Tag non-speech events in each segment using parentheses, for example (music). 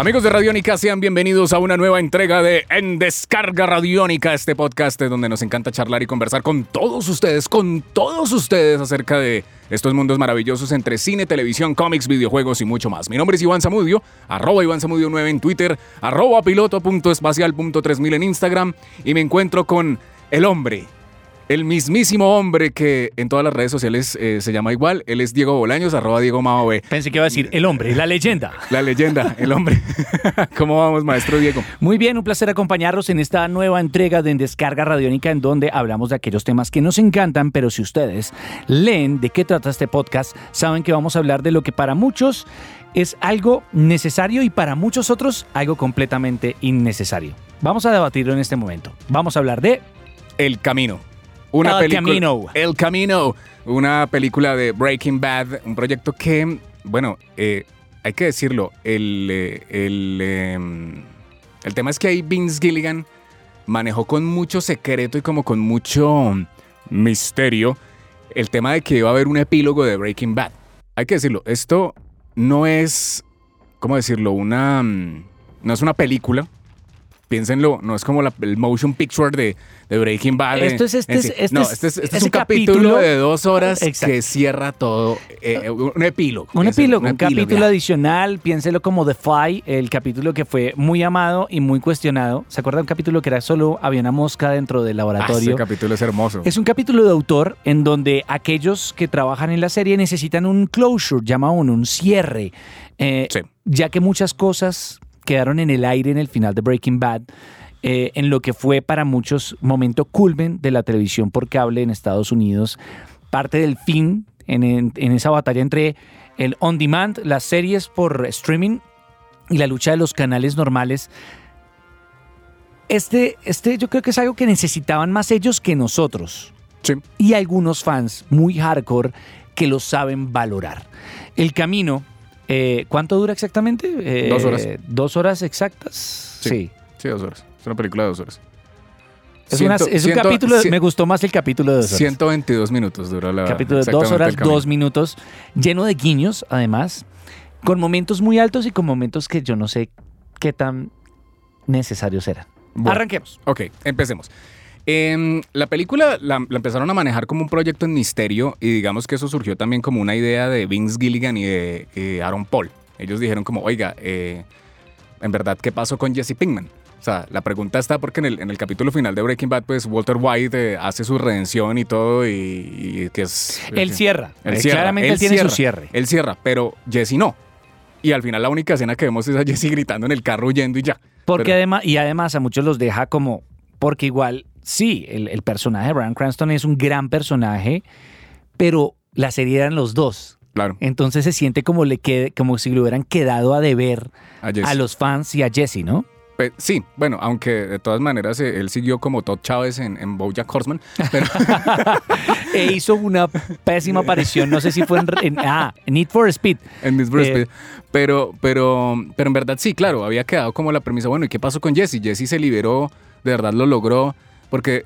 Amigos de Radiónica, sean bienvenidos a una nueva entrega de En Descarga Radiónica, este podcast donde nos encanta charlar y conversar con todos ustedes, con todos ustedes acerca de estos mundos maravillosos entre cine, televisión, cómics, videojuegos y mucho más. Mi nombre es Iván Zamudio, arroba Iván Zamudio 9 en Twitter, arroba piloto.espacial.3000 en Instagram y me encuentro con el hombre, el mismísimo hombre que en todas las redes sociales eh, se llama igual. Él es Diego Bolaños, arroba Diego Mao B. Pensé que iba a decir el hombre, la leyenda. (laughs) La leyenda, el hombre. (laughs) ¿Cómo vamos, maestro Diego? Muy bien, un placer acompañarlos en esta nueva entrega de En Descarga Radiónica en donde hablamos de aquellos temas que nos encantan, pero si ustedes leen de qué trata este podcast, saben que vamos a hablar de lo que para muchos es algo necesario y para muchos otros algo completamente innecesario. Vamos a debatirlo en este momento. Vamos a hablar de... El Camino. Una El película- Camino. El Camino. Una película de Breaking Bad. Un proyecto que, bueno, eh, hay que decirlo. El, eh, el, eh, el tema es que ahí Vince Gilligan manejó con mucho secreto y como con mucho misterio el tema de que iba a haber un epílogo de Breaking Bad. Hay que decirlo. Esto no es, ¿cómo decirlo? Una, mm, no es una película. Piénsenlo, no es como la- el motion picture de, de Breaking Bad. Esto es- este en este no, es- este es, este es un capítulo, capítulo- de dos horas Exacto. que cierra todo. eh, un epílogo. Un epílogo, un capítulo ya. adicional, piénselo como The Fly, el capítulo que fue muy amado y muy cuestionado. ¿Se acuerdan un capítulo que era solo había una mosca dentro del Ah, laboratorio? ese capítulo es hermoso. Es un capítulo de autor en donde aquellos que trabajan en la serie necesitan un closure, llama uno, un cierre, eh, Sí. ya que muchas cosas quedaron en el aire en el final de Breaking Bad, eh, en lo que fue para muchos momento culmen de la televisión por cable en Estados Unidos, parte del fin en, en- en esa batalla entre el on demand, las series por streaming y la lucha de los canales normales. Este, este yo creo que es algo que necesitaban más ellos que nosotros Sí. y algunos fans muy hardcore que lo saben valorar. El camino, eh, ¿cuánto dura exactamente? Eh, Dos horas. ¿Dos horas exactas? Sí. Sí, dos horas. Es una película de dos horas. Es, una- Ciento- es un capítulo, de- cien- me gustó más el capítulo de dos horas. 122 minutos dura la capítulo de dos horas, dos minutos, lleno de guiños, además, con momentos muy altos y con momentos que yo no sé qué tan necesarios eran. Bueno. Arranquemos. Ok, empecemos. Em, la película la, la empezaron a manejar como un proyecto en misterio y digamos que eso surgió también como una idea de Vince Gilligan y de eh, Aaron Paul. Ellos dijeron como, oiga, eh, en verdad, ¿qué pasó con Jesse Pinkman? O sea, la pregunta está porque en el, en el capítulo final de Breaking Bad, pues Walter White eh, hace su redención y todo y, y que es... Él cierra. Él Eh, cierra, Claramente él, tiene su cierre. Él cierra, pero Jesse no. Y al final la única escena que vemos es a Jesse gritando en el carro huyendo y ya. Porque Pero- además, y además a muchos los deja como, porque igual, sí, el, el personaje de Brian Cranston es un gran personaje, pero la serie eran los dos. Claro, Entonces se siente como, le quede, como si le hubieran quedado a deber a los fans y a Jesse, ¿no? Pe- Sí, bueno, aunque de todas maneras eh, él siguió como Todd Chávez en, en BoJack Horseman, pero (laughs) e hizo una pésima aparición, no sé si fue en, en- ah, Need for Speed. en Need for Eh. Speed. Pero, pero, pero en verdad sí, claro, había quedado como la premisa, bueno, ¿y qué pasó con Jesse? Jesse se liberó, de verdad lo logró, porque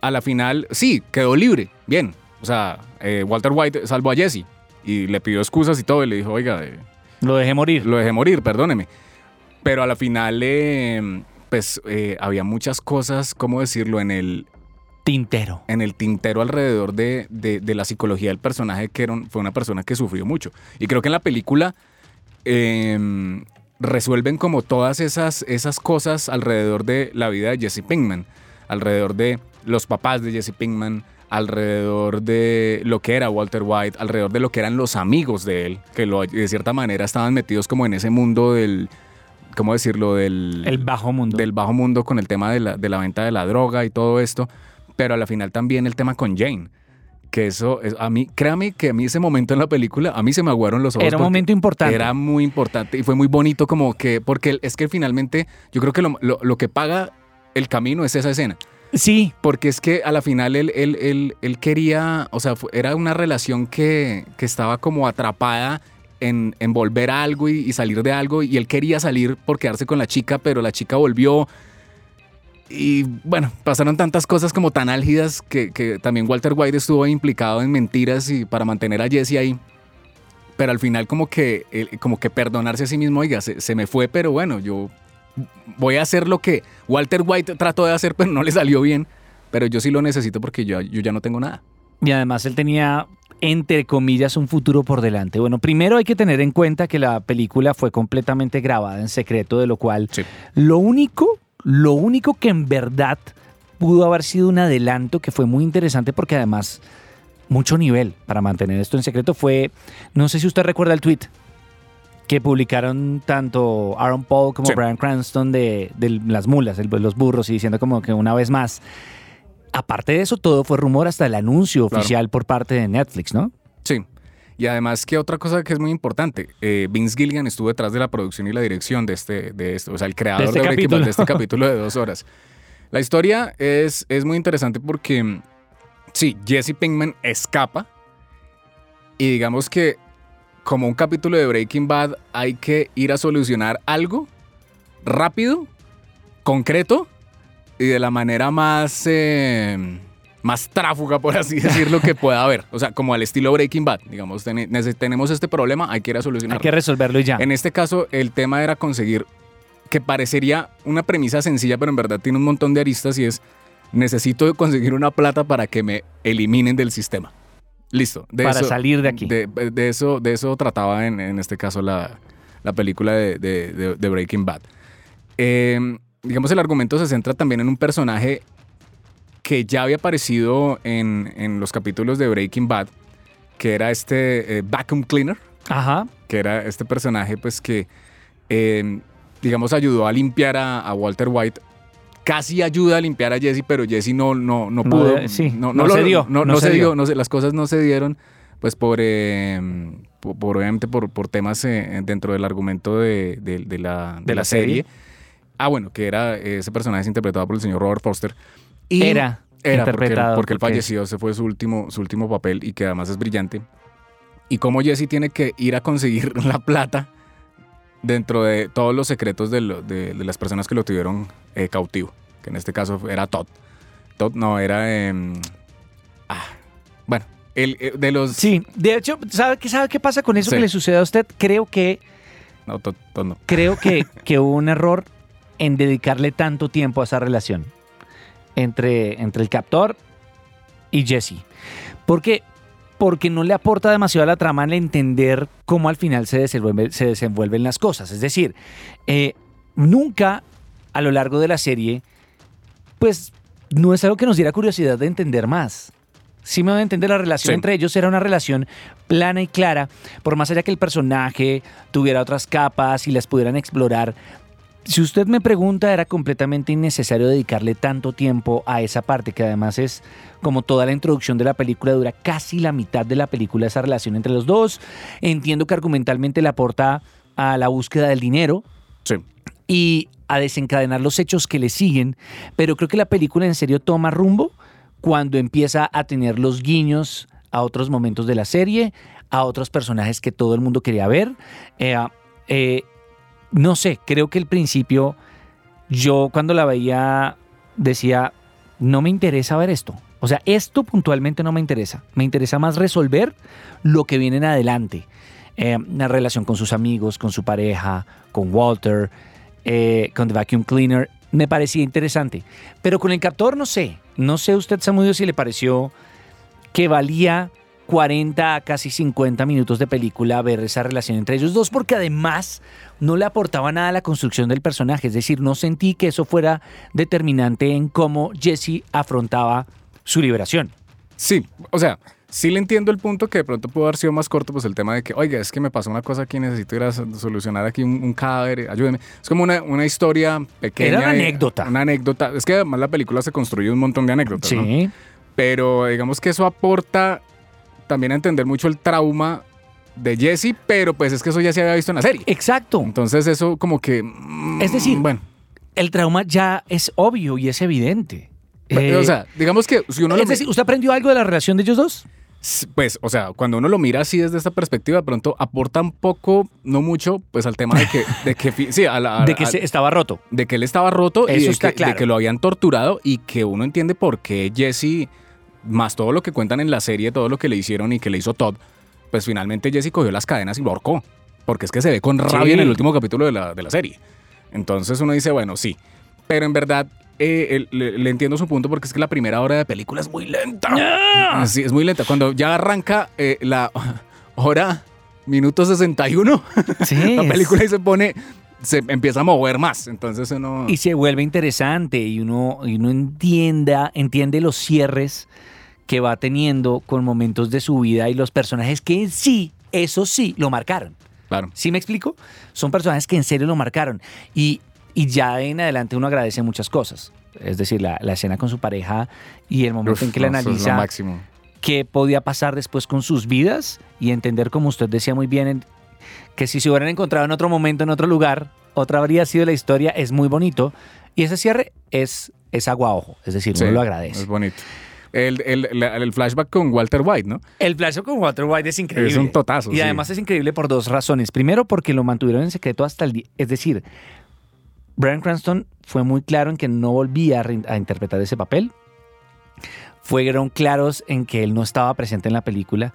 a la final, sí, quedó libre, bien. O sea, eh, Walter White salvó a Jesse y le pidió excusas y todo, y le dijo, oiga, eh, Lo dejé morir. lo dejé morir, perdóneme. Pero a la final, eh, pues había muchas cosas, ¿cómo decirlo?, en el, Tintero. en el tintero alrededor de, de- de la psicología del personaje, que era un- fue una persona que sufrió mucho. Y creo que en la película eh, resuelven como todas esas, esas cosas alrededor de la vida de Jesse Pinkman, alrededor de los papás de Jesse Pinkman, alrededor de lo que era Walter White, alrededor de lo que eran los amigos de él, que lo- de cierta manera estaban metidos como en ese mundo del, ¿cómo decirlo? Del, El bajo mundo. del bajo mundo con el tema de la, de la venta de la droga y todo esto, pero a la final también el tema con Jane. Que eso, es- a mí, créame que a mí ese momento en la película, a mí se me aguaron los ojos. Era un momento importante. Era muy importante y fue muy bonito como que, porque es que finalmente yo creo que lo, lo- lo que paga el camino es esa escena. Sí, Porque es que a la final él, él, él, él quería, o sea, era una relación que, que estaba como atrapada en, en volver a algo y, y salir de algo. Y él quería salir por quedarse con la chica, pero la chica volvió. Y bueno, pasaron tantas cosas como tan álgidas que, que también Walter White estuvo implicado en mentiras y para mantener a Jesse ahí. Pero al final como que, eh, como que perdonarse a sí mismo, oiga, se, se me fue, pero bueno, yo voy a hacer lo que Walter White trató de hacer, pero no le salió bien. Pero yo sí lo necesito porque yo, yo ya no tengo nada. Y además él tenía, entre comillas, un futuro por delante. Bueno, primero hay que tener en cuenta que la película fue completamente grabada en secreto, de lo cual Sí. lo único, lo único que en verdad pudo haber sido un adelanto que fue muy interesante porque además mucho nivel para mantener esto en secreto fue, no sé si usted recuerda el tweet que publicaron tanto Aaron Paul como Sí. Brian Cranston de, de las mulas, los burros, y diciendo como que una vez más. Aparte de eso, todo fue rumor hasta el anuncio Claro. oficial por parte de Netflix, ¿no? Sí. Y además que otra cosa que es muy importante, eh, Vince Gilligan estuvo detrás de la producción y la dirección de este, de este o sea, el creador este de, Bad, capítulo. de este capítulo de dos horas. La historia es, es muy interesante porque, sí, Jesse Pinkman escapa y digamos que como un capítulo de Breaking Bad hay que ir a solucionar algo rápido, concreto y de la manera más... eh, más tráfuga, por así (laughs) decirlo, que pueda haber. O sea, como al estilo Breaking Bad. Digamos, ten- tenemos este problema, hay que ir a Hay solucionarlo. que resolverlo y ya. En este caso, el tema era conseguir que parecería una premisa sencilla, pero en verdad tiene un montón de aristas y es necesito conseguir una plata para que me eliminen del sistema. Listo. De Para eso- salir de aquí. De, de eso, de eso trataba en, en este caso la, la película de, de- de- de Breaking Bad. Eh, digamos, el argumento se centra también en un personaje que ya había aparecido en, en los capítulos de Breaking Bad, que era este eh, Vacuum Cleaner Ajá. que era este personaje pues que eh, digamos ayudó a limpiar a, a Walter White casi ayuda a limpiar a Jesse pero Jesse no no no pudo sí, no, no se dio, no, se dio no se- las cosas no se dieron pues por, eh, por, obviamente por, por temas eh, dentro del argumento de, de- de la, de De la serie. serie. ah bueno que era ese personaje es interpretado por el señor Robert Foster y Era era interpretado porque él porque- falleció, ese fue su último, su último papel y que además es brillante. Y cómo Jesse tiene que ir a conseguir (laughs) la plata dentro de todos los secretos de, lo- de- de las personas que lo tuvieron eh, cautivo, que en este caso era Todd. Todd no, era... em, ah, bueno, el, eh, de los... Sí, de hecho, ¿sabe qué, sabe qué pasa con eso Sí. que le sucede a usted? Creo que, No, Todd, Todd no. creo que, (laughs) que hubo un error en dedicarle tanto tiempo a esa relación entre, entre el captor y Jesse. ¿Por qué? Porque no le aporta demasiado a la trama el entender cómo al final se, desenvuelve- se desenvuelven las cosas. Es decir, eh, nunca a lo largo de la serie, pues no es algo que nos diera curiosidad de entender más. Sí me voy a entender, la relación Sí. entre ellos era una relación plana y clara, por más allá que el personaje tuviera otras capas y las pudieran explorar. Si usted me pregunta, era completamente innecesario dedicarle tanto tiempo a esa parte, que además es como toda la introducción de la película, dura casi la mitad de la película esa relación entre los dos. Entiendo que argumentalmente le aporta a la búsqueda del dinero, Sí. y a desencadenar los hechos que le siguen, pero creo que la película en serio toma rumbo cuando empieza a tener los guiños a otros momentos de la serie, a otros personajes que todo el mundo quería ver. Eh, eh, no sé, creo que el principio, yo cuando la veía decía, no me interesa ver esto. O sea, esto puntualmente no me interesa. Me interesa más resolver lo que viene en adelante. Eh, la relación con sus amigos, con su pareja, con Walter, eh, con The Vacuum Cleaner, me parecía interesante. Pero con el captor no sé. No sé usted, Samudio, si le pareció que valía 40 a casi 50 minutos de película ver esa relación entre ellos dos, porque además no le aportaba nada a la construcción del personaje. Es decir, no sentí que eso fuera determinante en cómo Jesse afrontaba su liberación. Sí, o sea, sí le entiendo el punto que de pronto pudo haber sido más corto, pues el tema de que, oiga, es que me pasó una cosa aquí, necesito ir a so- solucionar aquí un, un cadáver, ayúdeme. Es como una, una historia pequeña. Era una anécdota. Una anécdota. Es que además la película se construye un montón de anécdotas, ¿no? Sí. Pero digamos que eso aporta también a entender mucho el trauma de Jesse, pero pues es que eso ya se había visto en la serie. Exacto. Entonces eso como que... mm, Es decir, bueno. El trauma ya es obvio y es evidente. Eh, o sea, digamos que si uno lo... es decir, ¿usted aprendió algo de la relación de ellos dos? Pues, o sea, cuando uno lo mira así desde esta perspectiva, de pronto aporta un poco, no mucho, pues al tema de que, de que sí, a la- a- De que se- estaba roto. de que él estaba roto y Eso de está que, claro. de que lo habían torturado y que uno entiende por qué Jesse, más todo lo que cuentan en la serie, todo lo que le hicieron y que le hizo Todd, pues finalmente Jesse cogió las cadenas y lo ahorcó. Porque es que se ve con rabia Sí. en el último capítulo de la, de la serie. Entonces uno dice, bueno, sí. Pero en verdad eh, le, le entiendo su punto porque es que la primera hora de película es muy lenta. Sí, es muy lenta. Cuando ya arranca eh, la hora, minuto 61, (laughs) Sí. la película y se pone, se empieza a mover más. Entonces uno... Y se vuelve interesante y uno, y uno entienda, entiende los cierres que va teniendo con momentos de su vida y los personajes que en sí, eso sí, lo marcaron. Claro. ¿Sí me explico? Son personajes que en serio lo marcaron. Y, y ya en adelante uno agradece muchas cosas. Es decir, la, la escena con su pareja y el momento Uf, en que le no, eso es lo analiza máximo. qué podía pasar después con sus vidas y entender, como usted decía muy bien, en- que si se hubieran encontrado en otro momento, en otro lugar, otra habría sido la historia, es muy bonito. Y ese cierre es, es agua a ojo, es decir, uno lo agradece. Es bonito. El, el- la- el flashback con Walter White, ¿no? El flash con Walter White es increíble. Es un totazo, Y sí. además es increíble por dos razones. Primero, porque lo mantuvieron en secreto hasta el día. Es decir, Brian Cranston fue muy claro en que no volvía a interpretar ese papel. Fueron claros en que él no estaba presente en la película.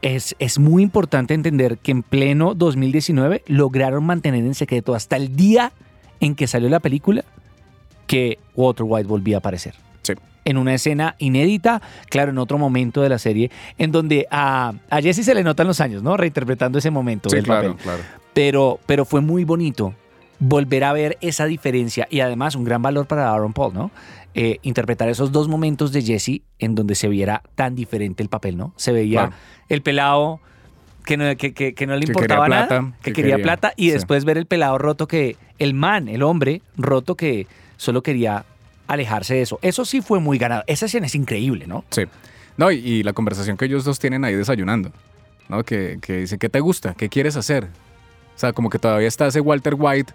Es, es muy importante entender que en pleno 2019 lograron mantener en secreto hasta el día en que salió la película que Walter White volvía a aparecer Sí. En una escena inédita, claro, en otro momento de la serie, en donde a, a Jesse se le notan los años, ¿no? Reinterpretando ese momento Sí, del claro, papel. claro. Pero, pero fue muy bonito volver a ver esa diferencia y además un gran valor para Aaron Paul, ¿no? Eh, interpretar esos dos momentos de Jesse en donde se viera tan diferente el papel, ¿no? Se veía Claro. el pelado que no, que, que- que no le importaba nada, plata, que, que quería, quería- plata y sí. después ver el pelado roto que, el man, el hombre roto que solo quería alejarse de eso. Eso sí fue muy ganado. Esa escena es increíble, ¿no? Sí. No, y, y la conversación que ellos dos tienen ahí desayunando, ¿no? Que, que dice, ¿qué te gusta? ¿Qué quieres hacer? O sea, como que todavía está ese Walter White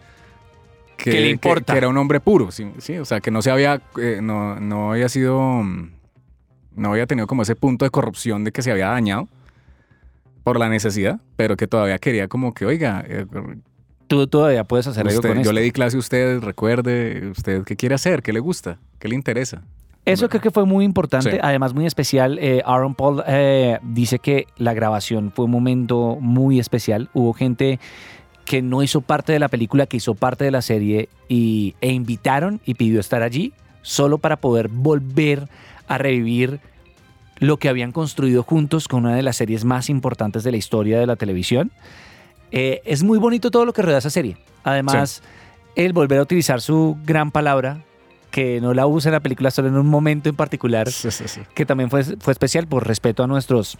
que, Que le importa. que era un hombre puro, ¿sí? sí, O sea, que no se había, eh, no, no había sido, mm, no había tenido como ese punto de corrupción de que se había dañado por la necesidad, pero que todavía quería como que, oiga, eh, Tú todavía puedes hacer algo usted- con yo esto. le di clase a usted, recuerde, usted qué quiere hacer, qué le gusta, qué le interesa. Eso creo que fue muy importante, Sí. además muy especial. Eh, Aaron Paul eh, dice que la grabación fue un momento muy especial. Hubo gente que no hizo parte de la película, que hizo parte de la serie y, e invitaron y pidió estar allí solo para poder volver a revivir lo que habían construido juntos con una de las series más importantes de la historia de la televisión. Eh, es muy bonito todo lo que rodea esa serie. Además, el volver a utilizar su gran palabra, que no la usa en la película solo en un momento en particular, Sí, sí, sí. que también fue, fue especial por respeto a nuestros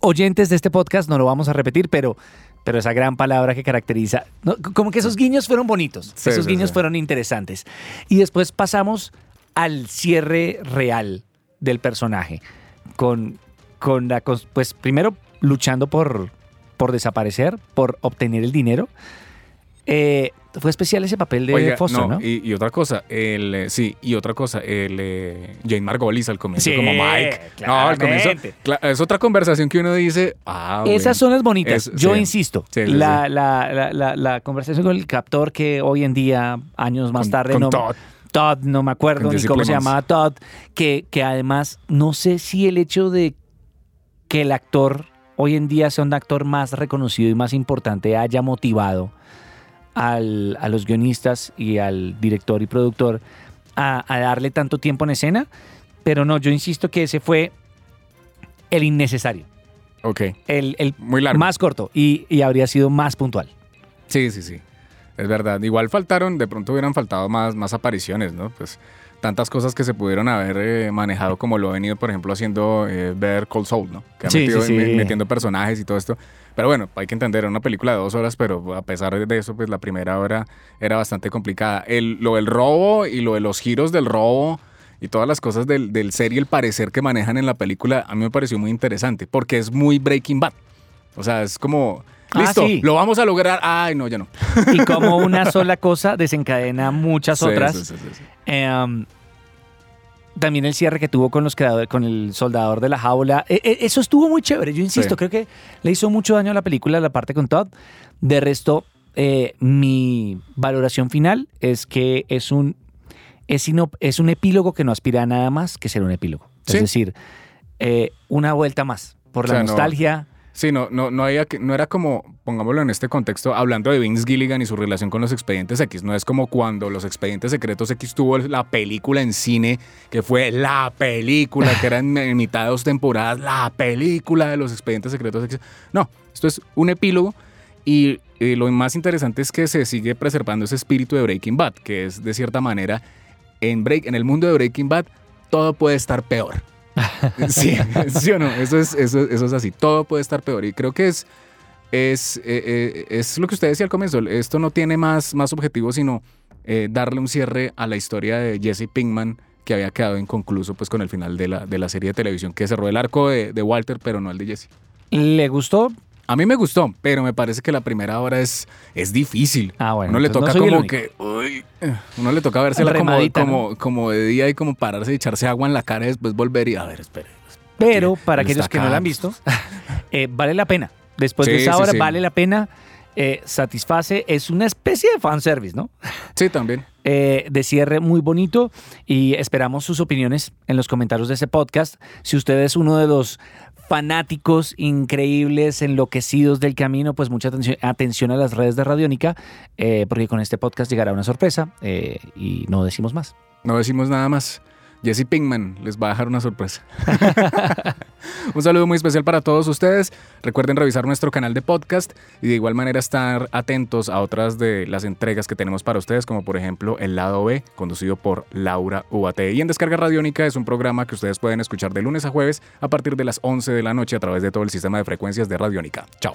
oyentes de este podcast, no lo vamos a repetir, pero, pero esa gran palabra que caracteriza, ¿no? como que esos guiños fueron bonitos, esos guiños fueron interesantes. Y después pasamos al cierre real del personaje, con, con la, pues primero luchando por, por desaparecer, por obtener el dinero. Eh, fue especial ese papel de Oiga, Foster, ¿no? Y, y otra cosa, el, eh, sí, y otra cosa, el eh, Jane Margolis al comienzo Sí, como Mike. No, al comienzo. es otra conversación que uno dice, ah, Esas son las bonitas. Es- Yo sí. insisto, Sí, la, sí. La, la- la- la conversación con el captor que hoy en día, años más Con- tarde, con no, Todd. Todd, no me acuerdo ni cómo se llamaba Todd, que, que además no sé si el hecho de que el actor hoy en día sea un actor más reconocido y más importante haya motivado al- a los guionistas y al director y productor a, a darle tanto tiempo en escena, pero no, yo insisto que ese fue el innecesario, Ok, el, el muy largo. más corto y, y habría sido más puntual. Sí, sí, sí. Es verdad. Igual faltaron, de pronto hubieran faltado más, más apariciones, ¿no? Pues tantas cosas que se pudieron haber eh, manejado como lo ha venido, por ejemplo, haciendo eh, Better Call Saul, ¿no? Que ha Sí, metido, sí, sí. me- metiendo personajes y todo esto. Pero bueno, hay que entender, era una película de dos horas, pero a pesar de eso, pues la primera hora era bastante complicada. El, lo del robo y lo de los giros del robo y todas las cosas del, del ser y el parecer que manejan en la película, a mí me pareció muy interesante, porque es muy Breaking Bad. O sea, es como, Ah, listo, sí. lo vamos a lograr. Ay, no, ya no. Y como una sola cosa desencadena muchas Sí, otras. sí, sí. Em, también el cierre que tuvo con los creadores, con el soldador de la jaula. E- e- eso estuvo muy chévere. Yo insisto, creo que le hizo mucho daño a la película la parte con Todd. De resto, eh, mi valoración final es que es un es, ino- es un epílogo que no aspira a nada más que ser un epílogo. Es decir, eh, una vuelta más por O la no- nostalgia. Sí, no, no, no, había no era como, pongámoslo en este contexto, hablando de Vince Gilligan y su relación con los expedientes X. No es como cuando los expedientes secretos X tuvo la película en cine, que fue la película, que era en, (laughs) mitad de dos temporadas, la película de los expedientes secretos X. No, esto es un epílogo y, lo más interesante es que se sigue preservando ese espíritu de Breaking Bad, que es de cierta manera, en, break, en el mundo de Breaking Bad, todo puede estar peor. (laughs) Sí, sí o no, eso es, eso, es así, todo puede estar peor y creo que es, es, eh, eh, es lo que usted decía al comienzo, esto no tiene más, más objetivo sino eh, darle un cierre a la historia de Jesse Pinkman que había quedado inconcluso pues con el final de la, de la serie de televisión que cerró el arco de Walter pero no el de Jesse. ¿Le gustó? A mí me gustó, pero me parece que la primera hora es, es difícil. Ah, bueno. uno le toca no como que, uy, eh, uno le toca vérsela como, ¿no? como, como de día y como pararse y echarse agua en la cara y después volver y a ver, espere. Pero para el aquellos que no la han visto, (laughs) eh, vale la pena. Después de esa sí, hora, sí. vale la pena. eh, satisface. Es una especie de fanservice, ¿no? Sí, también. (laughs) eh, de cierre muy bonito y esperamos sus opiniones en los comentarios de ese podcast. Si usted es uno de los fanáticos increíbles, enloquecidos del camino, pues mucha atención, a las redes de Radiónica, eh, porque con este podcast llegará una sorpresa eh, y no decimos más. No decimos nada más. Jesse Pinkman les va a dejar una sorpresa. (laughs) Un saludo muy especial para todos ustedes. Recuerden revisar nuestro canal de podcast y de igual manera estar atentos a otras de las entregas que tenemos para ustedes, como por ejemplo El Lado B, conducido por Laura Uate. Y en Descarga Radiónica es un programa que ustedes pueden escuchar de lunes a jueves a partir de las 11 de la noche a través de todo el sistema de frecuencias de Radiónica. Chao.